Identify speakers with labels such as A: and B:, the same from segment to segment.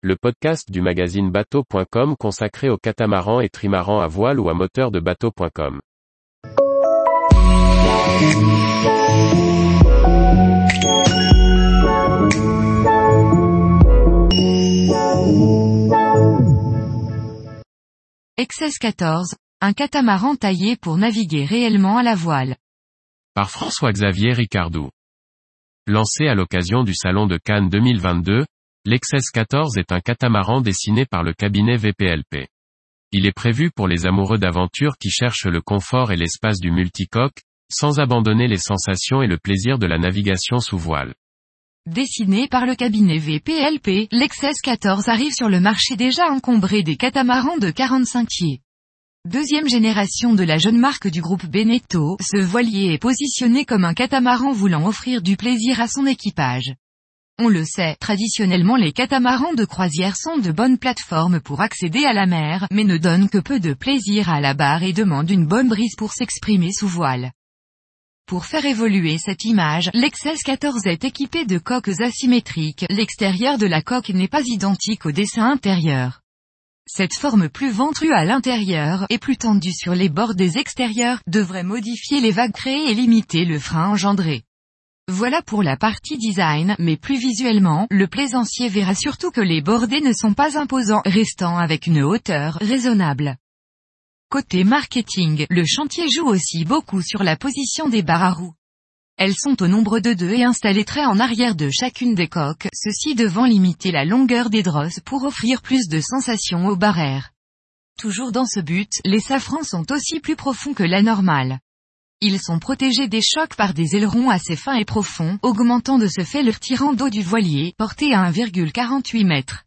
A: le podcast du magazine bateau.com consacré aux catamarans et trimarans à voile ou à moteur de bateau.com.
B: XS 14, un catamaran taillé pour naviguer réellement à la voile.
A: Par François-Xavier Ricardou. Lancé à l'occasion du Salon de Cannes 2022, l'XS 14 est un catamaran dessiné par le cabinet VPLP. Il est prévu pour les amoureux d'aventure qui cherchent le confort et l'espace du multicoque, sans abandonner les sensations et le plaisir de la navigation sous voile.
B: Dessiné par le cabinet VPLP, l'XS 14 arrive sur le marché déjà encombré des catamarans de 45 pieds. Deuxième génération de la jeune marque du groupe Beneteau, ce voilier est positionné comme un catamaran voulant offrir du plaisir à son équipage. On le sait, traditionnellement les catamarans de croisière sont de bonnes plateformes pour accéder à la mer, mais ne donnent que peu de plaisir à la barre et demandent une bonne brise pour s'exprimer sous voile. Pour faire évoluer cette image, l'XS 14 est équipé de coques asymétriques, l'extérieur de la coque n'est pas identique au dessin intérieur. Cette forme plus ventrue à l'intérieur, et plus tendue sur les bords des extérieurs, devrait modifier les vagues créées et limiter le frein engendré. Voilà pour la partie design, mais plus visuellement, le plaisancier verra surtout que les bordés ne sont pas imposants, restant avec une hauteur raisonnable. Côté marketing, le chantier joue aussi beaucoup sur la position des barres à roues. Elles sont au nombre de deux et installées très en arrière de chacune des coques, ceci devant limiter la longueur des drosses pour offrir plus de sensations aux barrières. Toujours dans ce but, les safrans sont aussi plus profonds que la normale. Ils sont protégés des chocs par des ailerons assez fins et profonds, augmentant de ce fait leur tirant d'eau du voilier, porté à 1,48 mètres.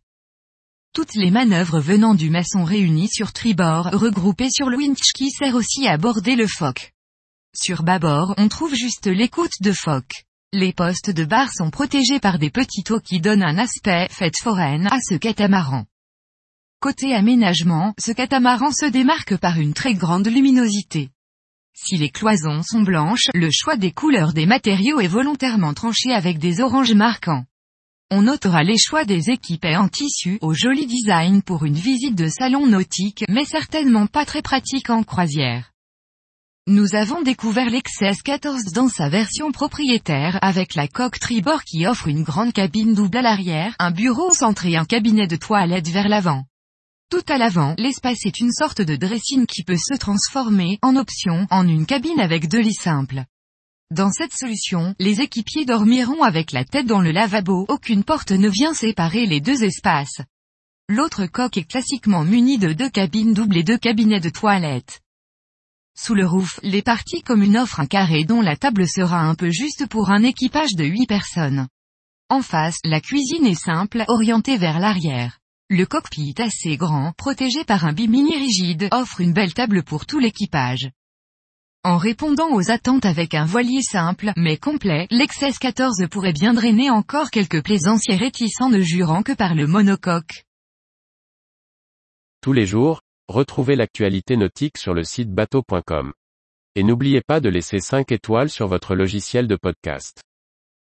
B: Toutes les manœuvres venant du maçon réunies sur tribord, regroupées sur le winch qui sert aussi à border le foc. Sur bâbord, on trouve juste l'écoute de foc. Les postes de barre sont protégés par des petits taux qui donnent un aspect fête foraine à ce catamaran. Côté aménagement, ce catamaran se démarque par une très grande luminosité. Si les cloisons sont blanches, le choix des couleurs des matériaux est volontairement tranché avec des oranges marquants. On notera les choix des équipés en tissu au joli design pour une visite de salon nautique, mais certainement pas très pratique en croisière. Nous avons découvert l'XS 14 dans sa version propriétaire avec la coque tribord qui offre une grande cabine double à l'arrière, un bureau centré et un cabinet de toilette vers l'avant. Tout à l'avant, l'espace est une sorte de dressing qui peut se transformer, en option, en une cabine avec deux lits simples. Dans cette solution, les équipiers dormiront avec la tête dans le lavabo, aucune porte ne vient séparer les deux espaces. L'autre coque est classiquement munie de deux cabines doubles et deux cabinets de toilette. Sous le roof, les parties communes offrent un carré dont la table sera un peu juste pour un équipage de 8 personnes. En face, la cuisine est simple, orientée vers l'arrière. Le cockpit assez grand, protégé par un bimini rigide, offre une belle table pour tout l'équipage. En répondant aux attentes avec un voilier simple, mais complet, l'XS 14 pourrait bien drainer encore quelques plaisanciers réticents ne jurant que par le monocoque.
A: Tous les jours, retrouvez l'actualité nautique sur le site bateau.com. Et n'oubliez pas de laisser 5 étoiles sur votre logiciel de podcast.